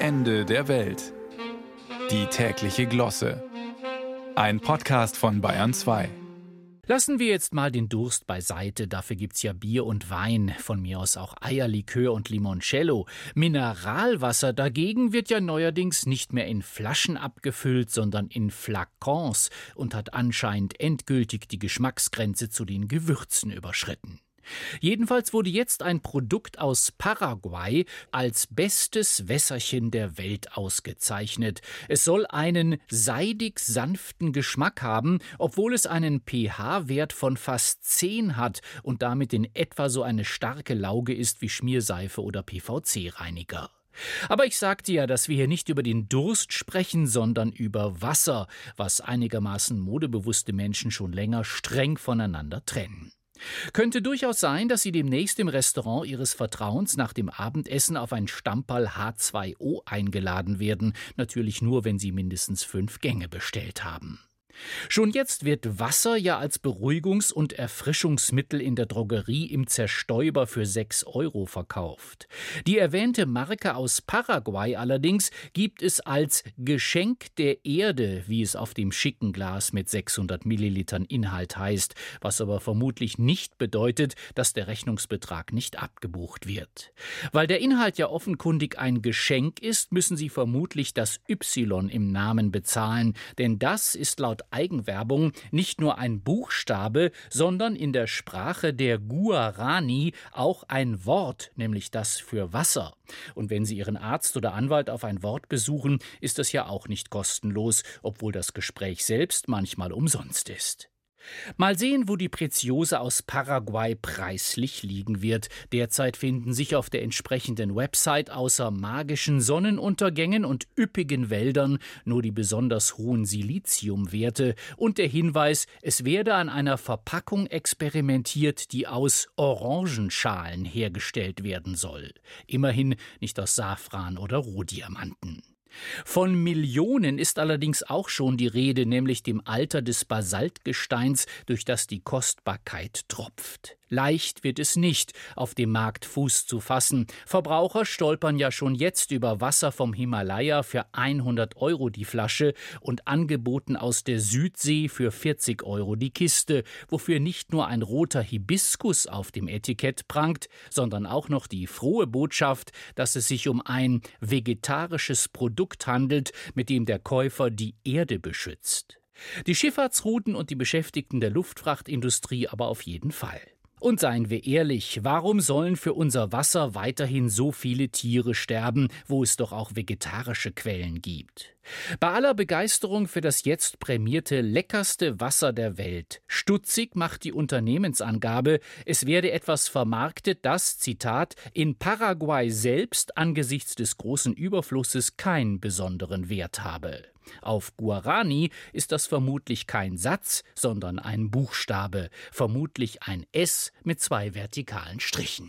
Ende der Welt. Die tägliche Glosse. Ein Podcast von Bayern 2. Lassen wir jetzt mal den Durst beiseite, dafür gibt's ja Bier und Wein, von mir aus auch Eierlikör und Limoncello. Mineralwasser dagegen wird ja neuerdings nicht mehr in Flaschen abgefüllt, sondern in Flakons und hat anscheinend endgültig die Geschmacksgrenze zu den Gewürzen überschritten. Jedenfalls wurde jetzt ein Produkt aus Paraguay als bestes Wässerchen der Welt ausgezeichnet. Es soll einen seidig sanften Geschmack haben, obwohl es einen pH-Wert von fast 10 hat und damit in etwa so eine starke Lauge ist wie Schmierseife oder PVC-Reiniger. Aber ich sagte ja, dass wir hier nicht über den Durst sprechen, sondern über Wasser, was einigermaßen modebewusste Menschen schon länger streng voneinander trennen. Könnte durchaus sein, dass Sie demnächst im Restaurant Ihres Vertrauens nach dem Abendessen auf ein Stammball H2O eingeladen werden, natürlich nur, wenn Sie mindestens fünf Gänge bestellt haben. Schon jetzt wird Wasser ja als Beruhigungs- und Erfrischungsmittel in der Drogerie im Zerstäuber für 6 Euro verkauft. Die erwähnte Marke aus Paraguay allerdings gibt es als Geschenk der Erde, wie es auf dem schicken Glas mit 600 Millilitern Inhalt heißt, was aber vermutlich nicht bedeutet, dass der Rechnungsbetrag nicht abgebucht wird. Weil der Inhalt ja offenkundig ein Geschenk ist, müssen Sie vermutlich das Y im Namen bezahlen, denn das ist laut Eigenwerbung nicht nur ein Buchstabe, sondern in der Sprache der Guarani auch ein Wort, nämlich das für Wasser. Und wenn Sie Ihren Arzt oder Anwalt auf ein Wort besuchen, ist das ja auch nicht kostenlos, obwohl das Gespräch selbst manchmal umsonst ist. Mal sehen, wo die Preziose aus Paraguay preislich liegen wird. Derzeit finden sich auf der entsprechenden Website außer magischen Sonnenuntergängen und üppigen Wäldern nur die besonders hohen Siliziumwerte und der Hinweis, es werde an einer Verpackung experimentiert, die aus Orangenschalen hergestellt werden soll. Immerhin nicht aus Safran oder Rohdiamanten. Von Millionen ist allerdings auch schon die Rede, nämlich dem Alter des Basaltgesteins, durch das die Kostbarkeit tropft. Leicht wird es nicht, auf dem Markt Fuß zu fassen. Verbraucher stolpern ja schon jetzt über Wasser vom Himalaya für 100 Euro die Flasche und angeboten aus der Südsee für 40 Euro die Kiste, wofür nicht nur ein roter Hibiskus auf dem Etikett prangt, sondern auch noch die frohe Botschaft, dass es sich um ein vegetarisches Produkt handelt, mit dem der Käufer die Erde beschützt. Die Schifffahrtsrouten und die Beschäftigten der Luftfrachtindustrie aber auf jeden Fall. Und seien wir ehrlich, warum sollen für unser Wasser weiterhin so viele Tiere sterben, wo es doch auch vegetarische Quellen gibt? Bei aller Begeisterung für das jetzt prämierte leckerste Wasser der Welt, stutzig macht die Unternehmensangabe, es werde etwas vermarktet, das, Zitat, in Paraguay selbst angesichts des großen Überflusses keinen besonderen Wert habe. Auf Guarani ist das vermutlich kein Satz, sondern ein Buchstabe, vermutlich ein S mit zwei vertikalen Strichen.